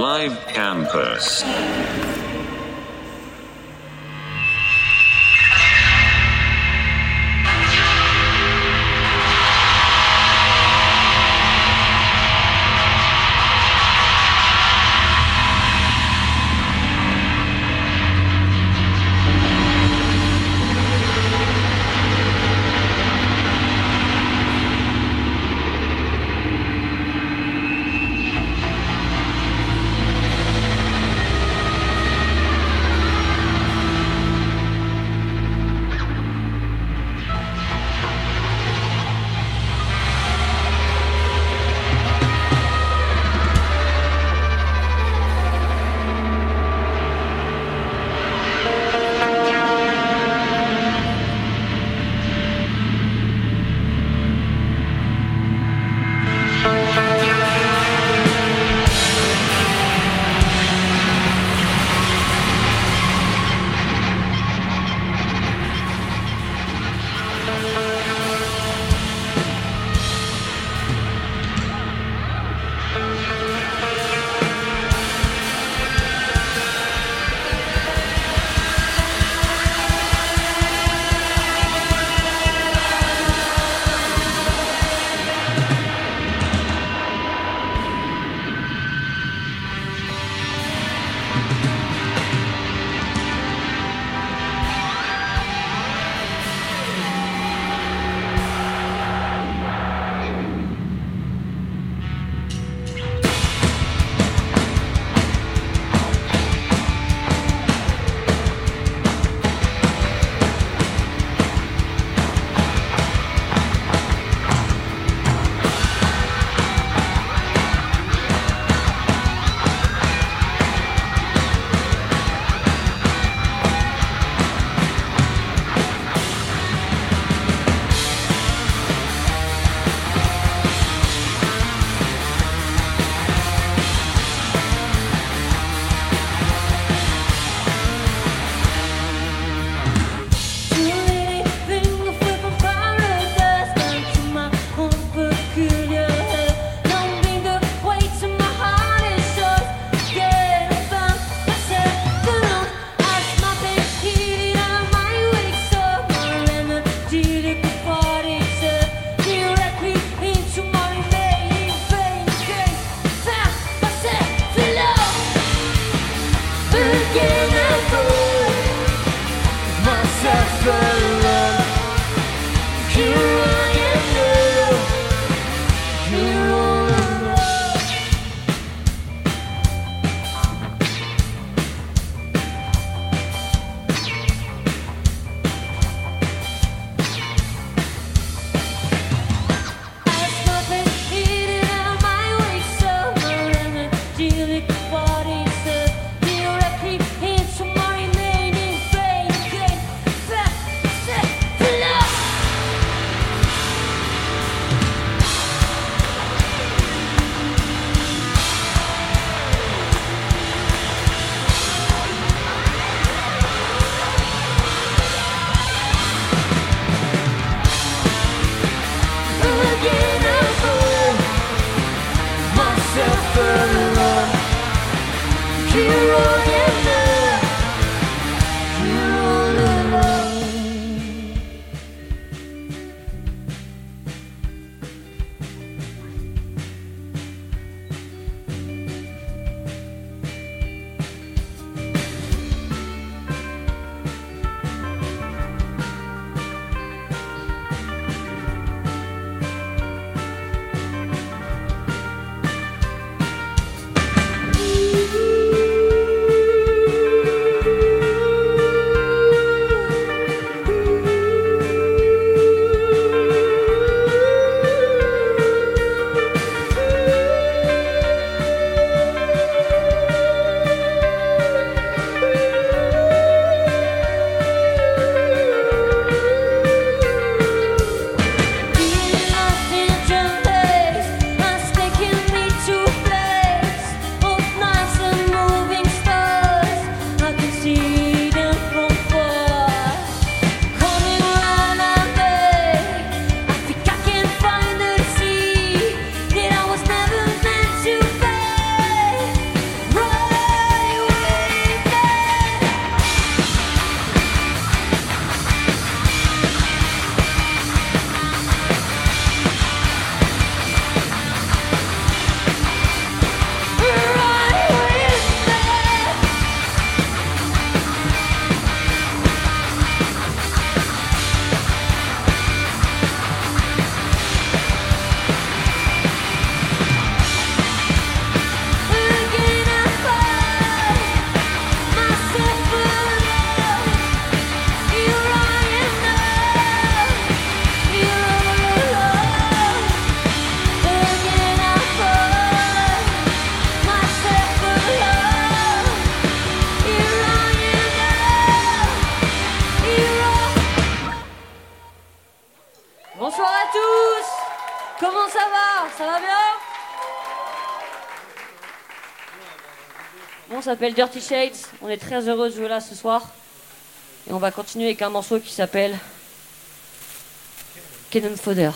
Live Campus. S'appelle Dirty Shades, on est très heureux de jouer là ce soir. Et on va continuer avec un morceau qui s'appelle Cannon Fodder.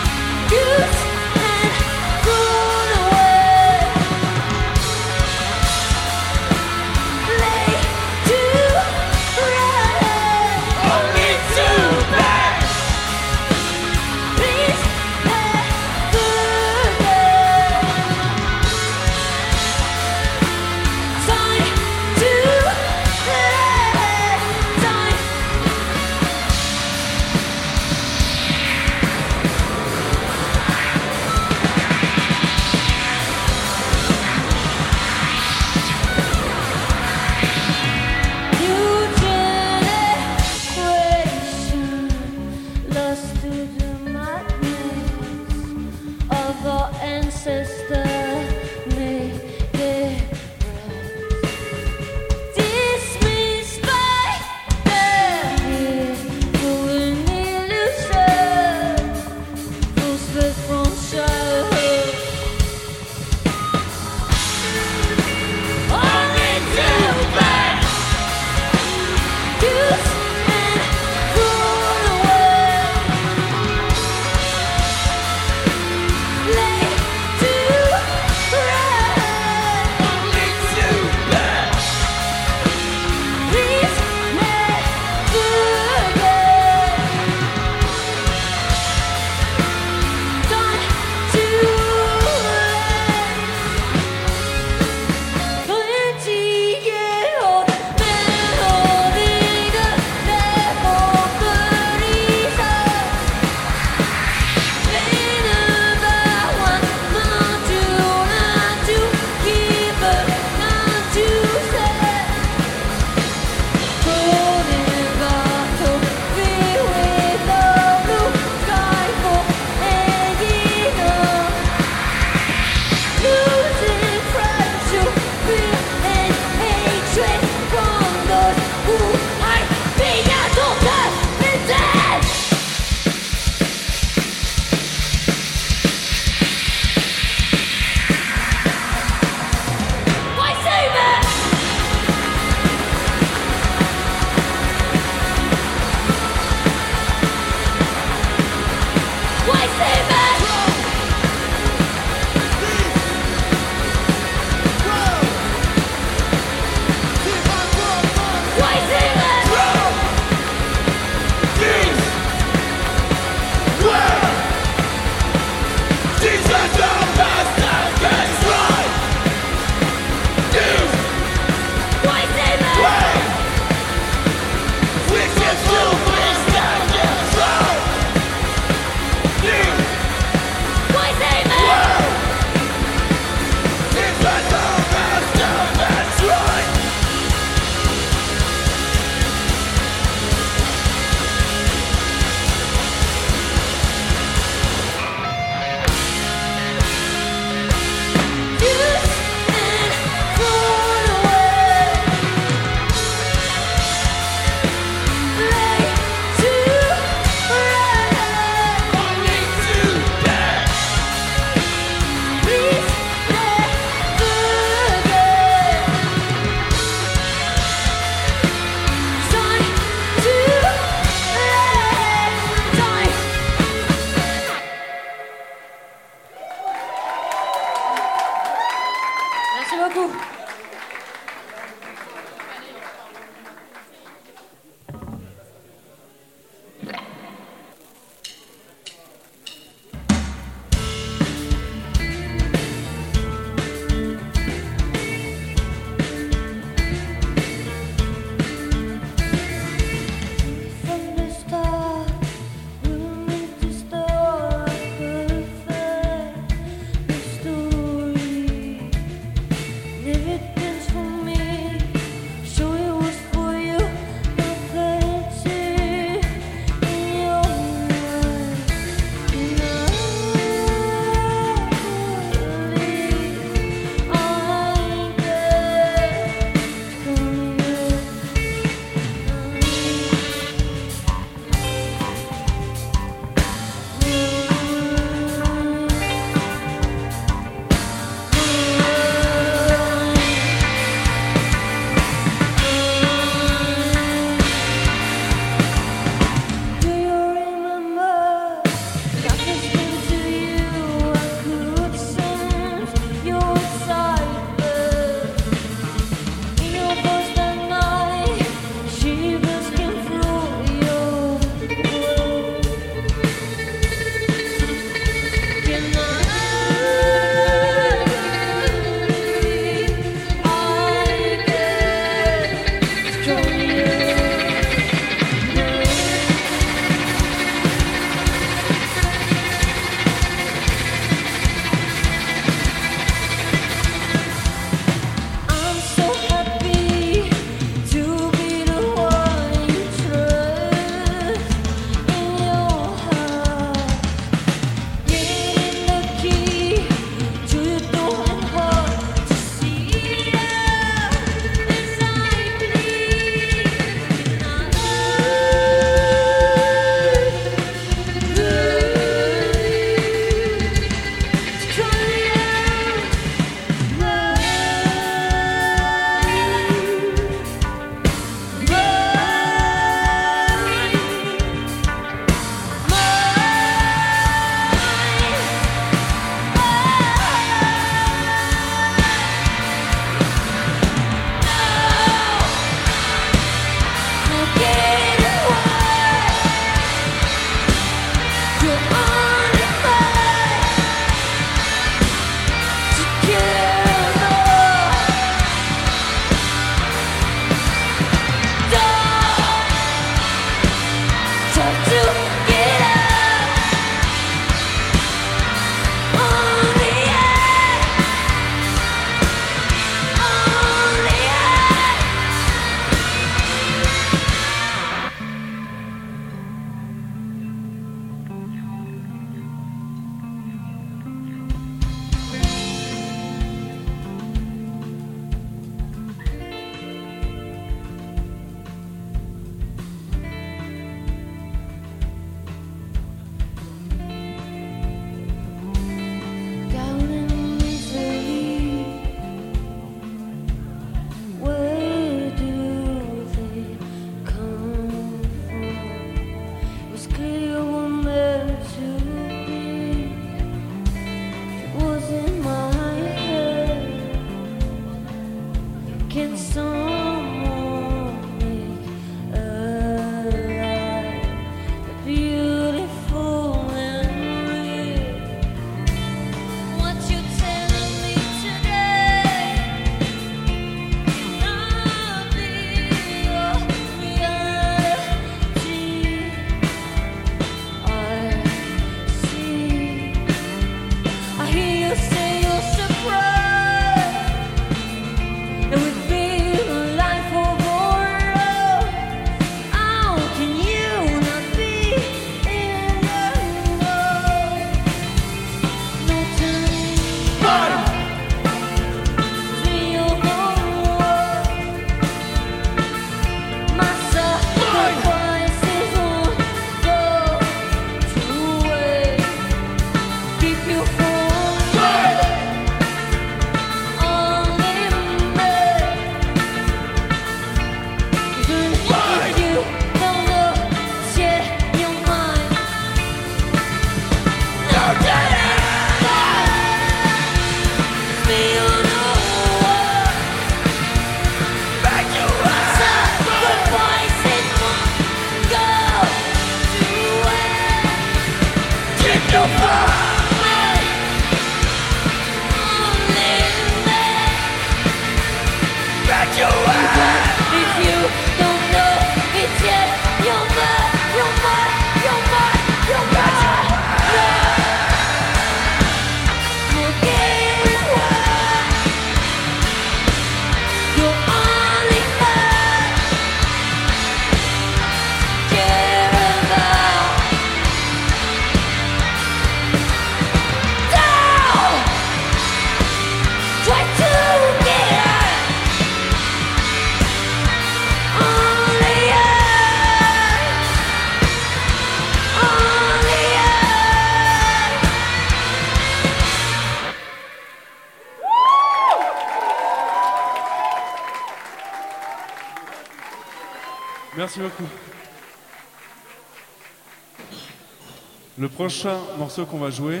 prochain morceau qu'on va jouer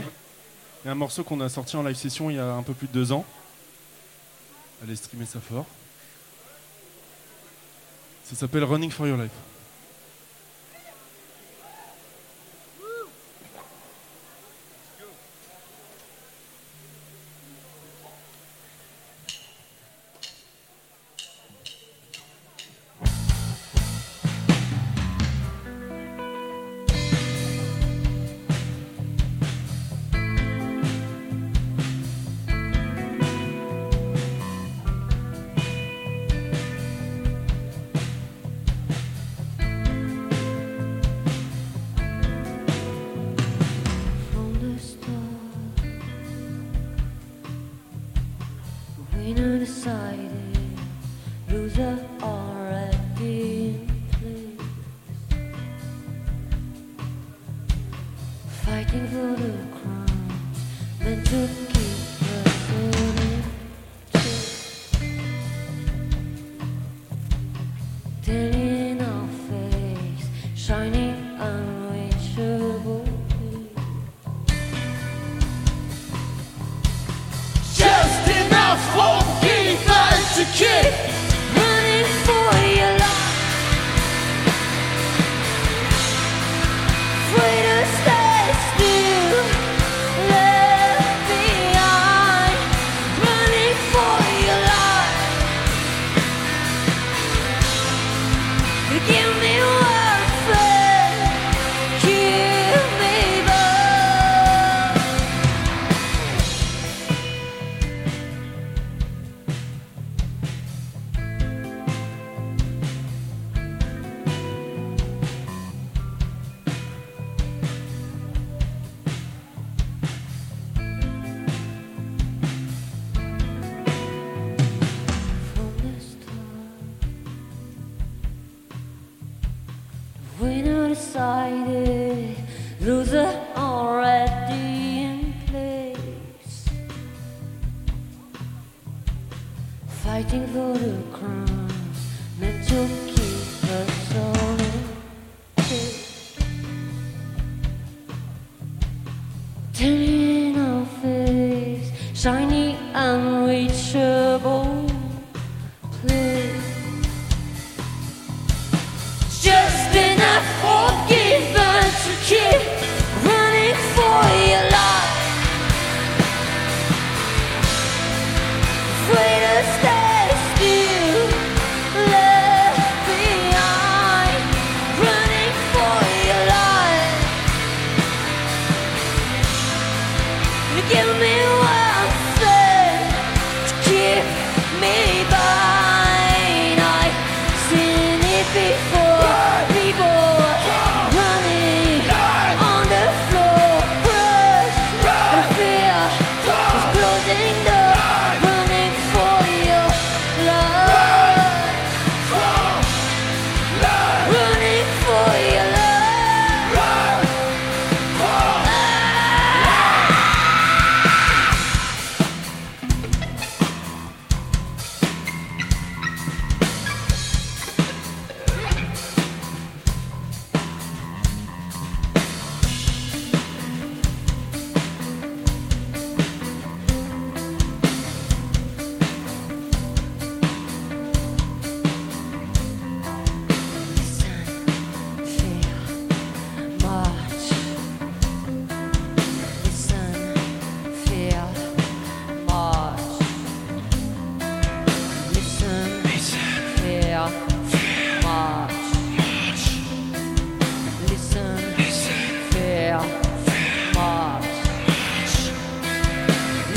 est un morceau qu'on a sorti en live session il y a un peu plus de deux ans. Allez streamer ça fort. Ça s'appelle Running for Your Life.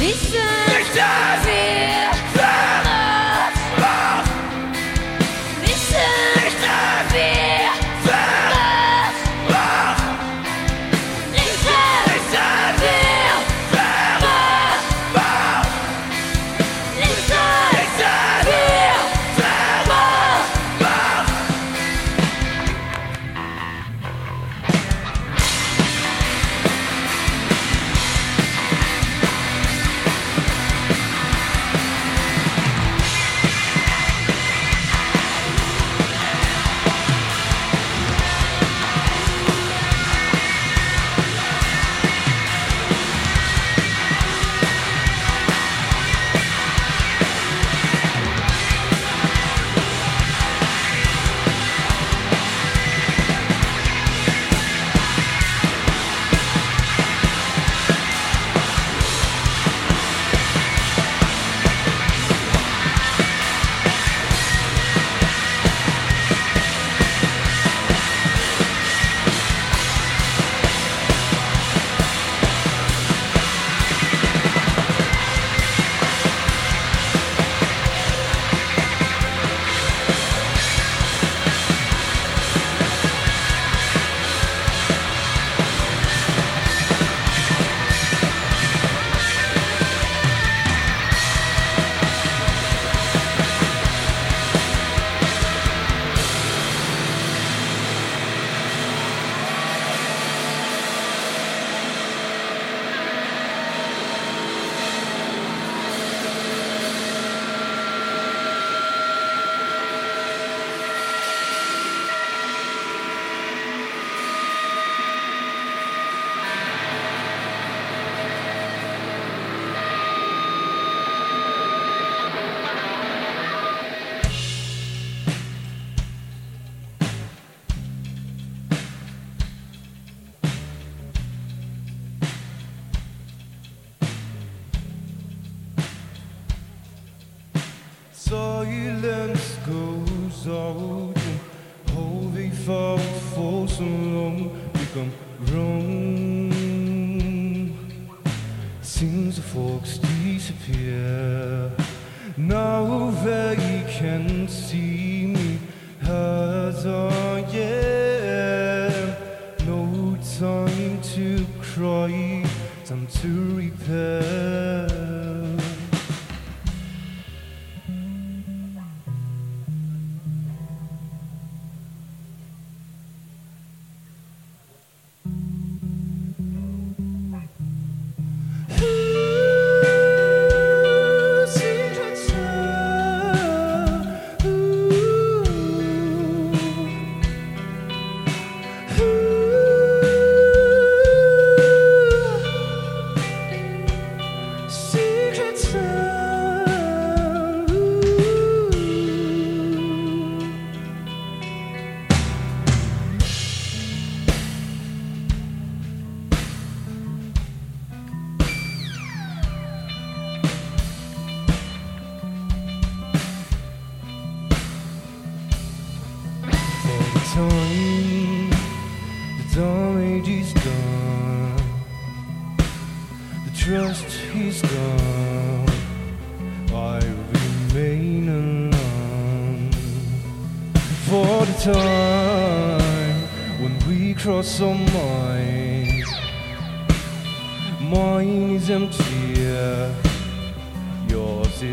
Listen. To cry, time to repair.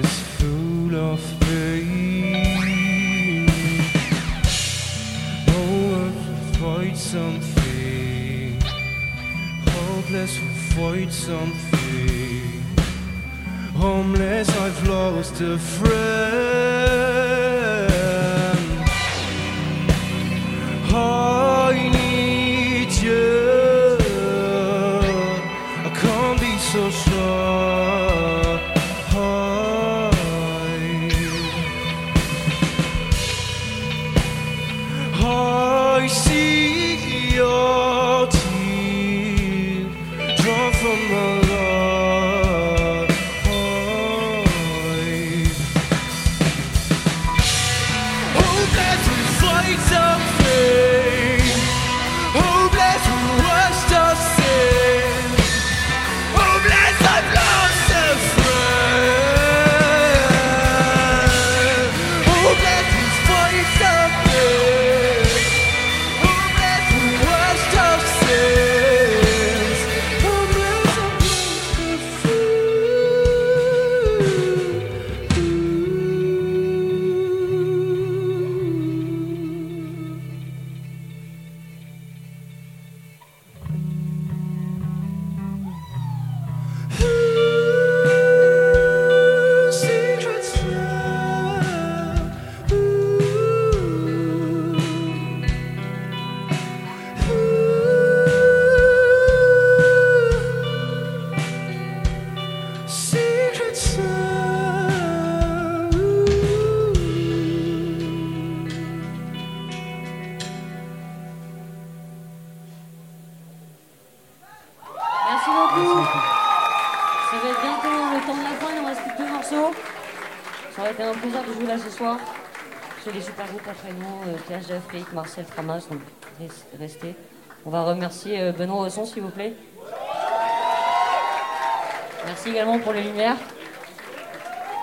Is full of pain. Will fight something. Hopeless fight something. Homeless, I've lost a friend. Euh, Marcel Tramas, donc res- restez. On va remercier euh, Benoît Osson, s'il vous plaît. Merci également pour les lumières.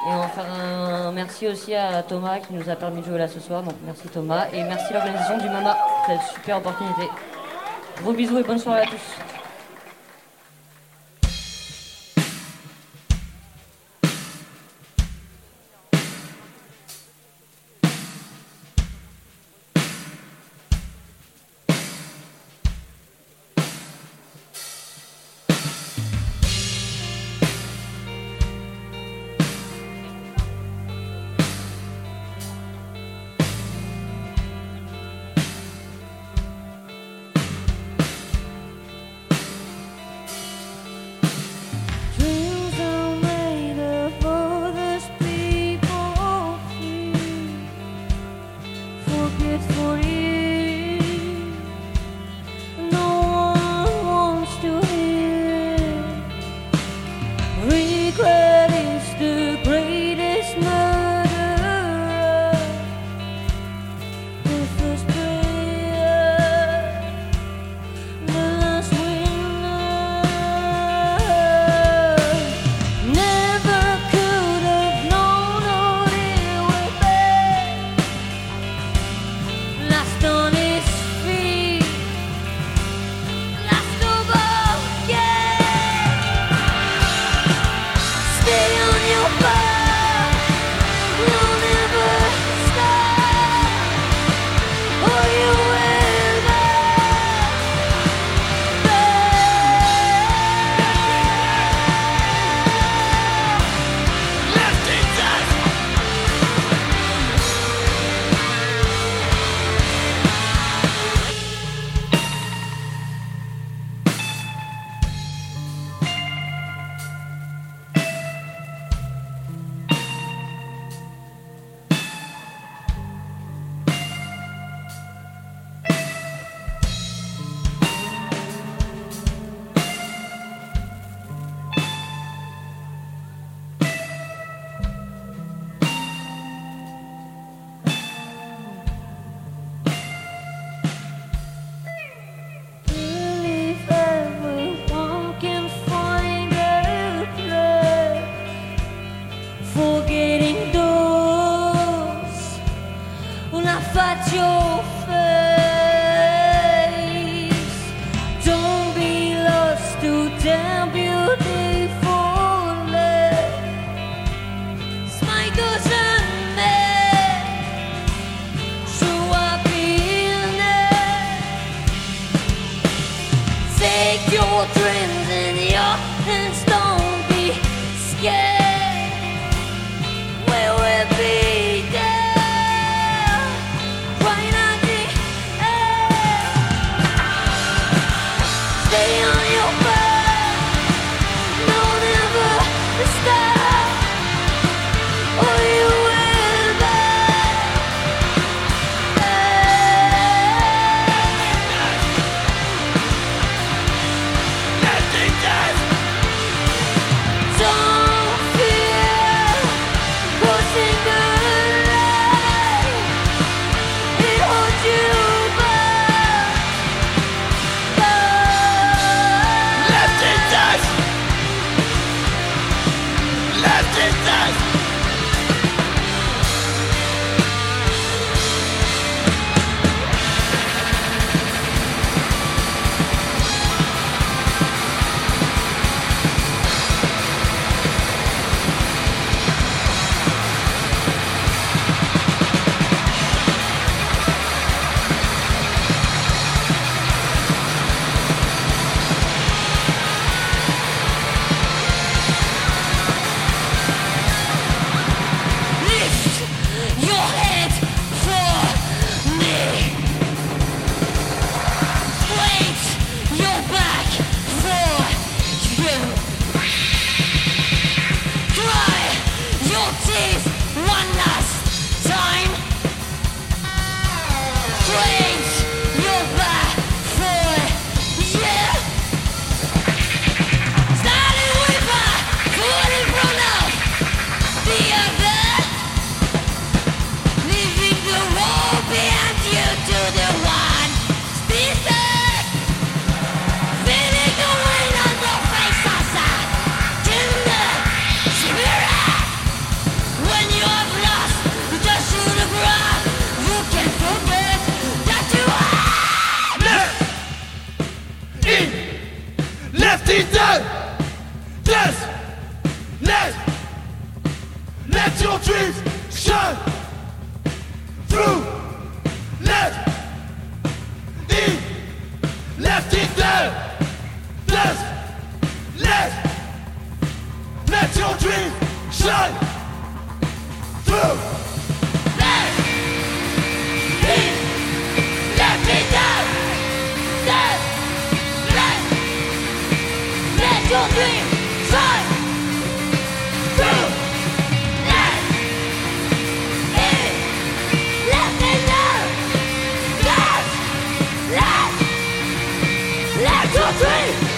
Et on va faire un merci aussi à Thomas qui nous a permis de jouer là ce soir. Donc merci Thomas. Et merci l'organisation du MAMA cette super opportunité. Gros bisous et bonne soirée à tous. 这是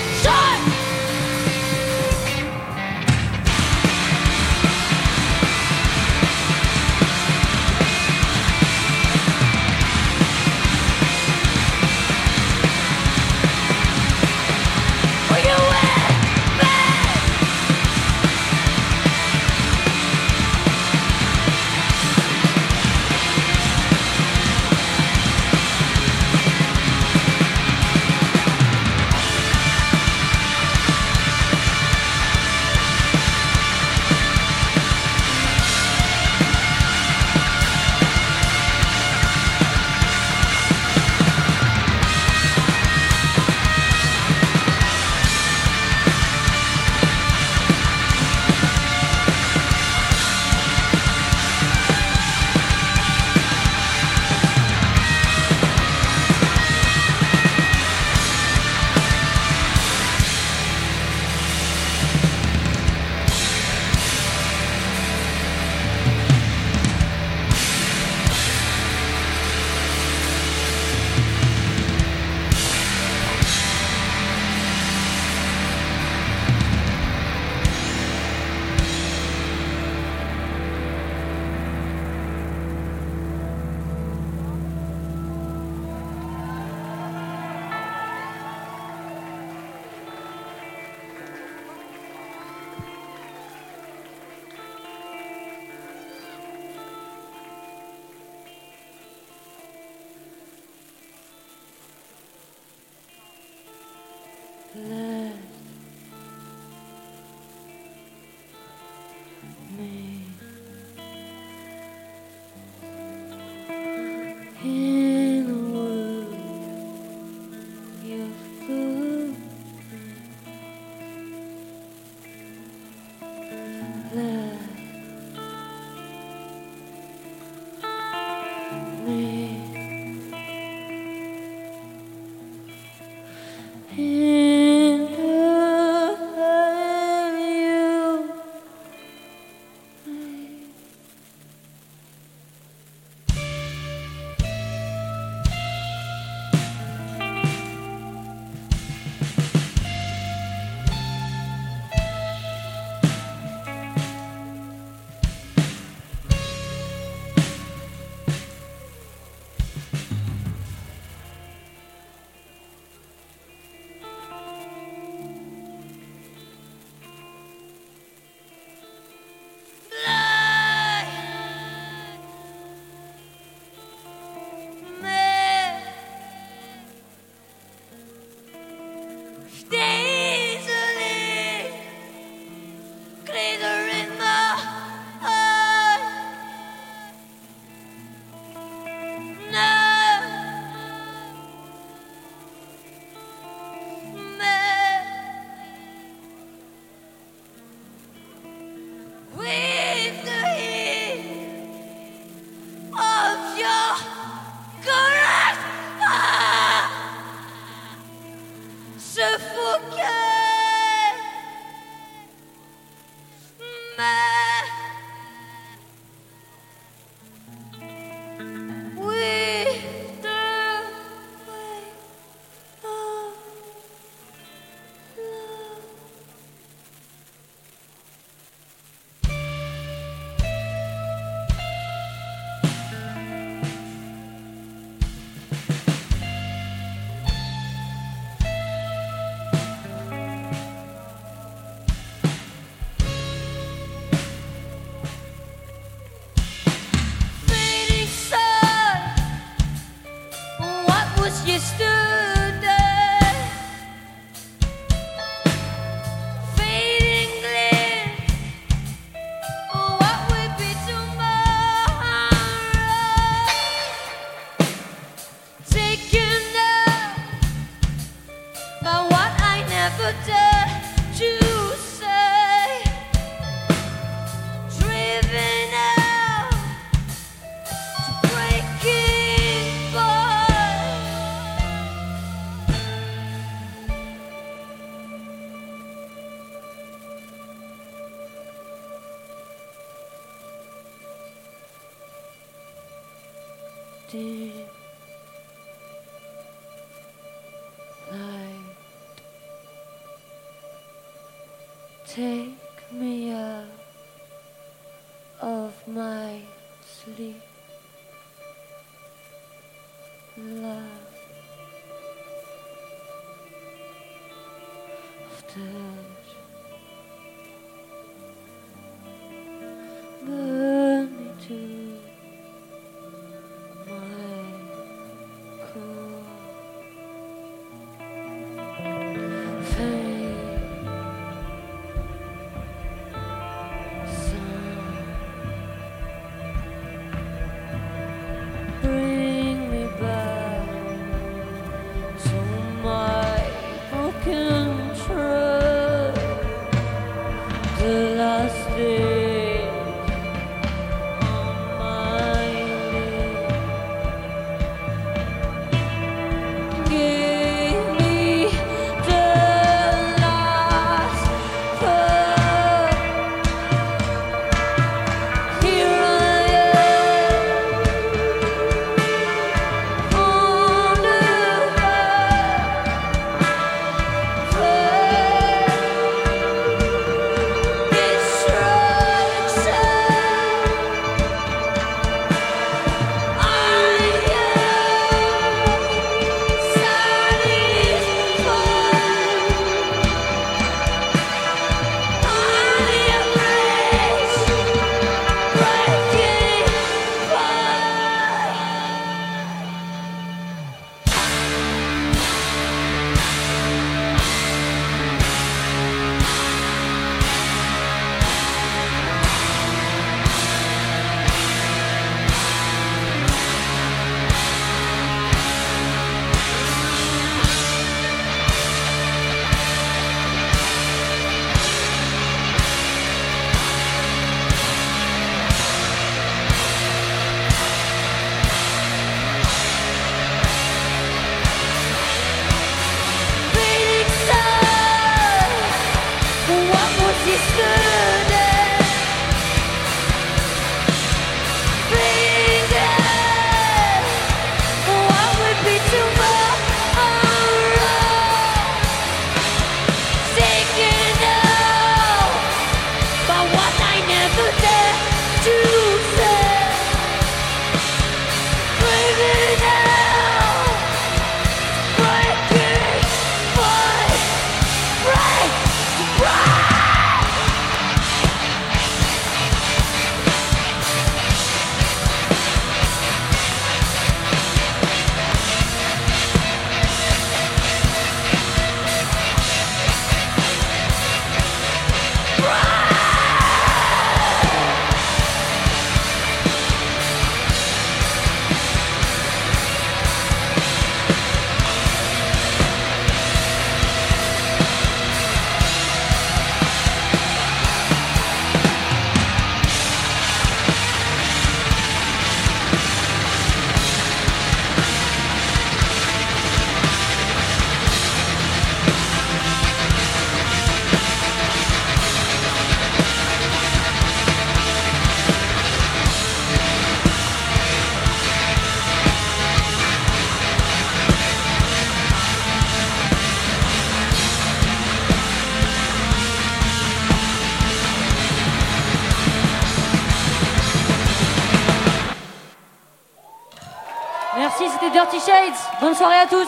tous.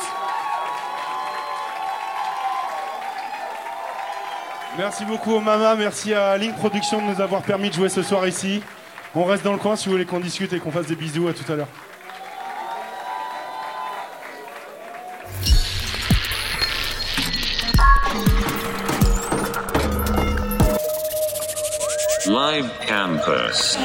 Merci beaucoup au Mama, merci à Link Production de nous avoir permis de jouer ce soir ici. On reste dans le coin si vous voulez qu'on discute et qu'on fasse des bisous. À tout à l'heure. Live Campus.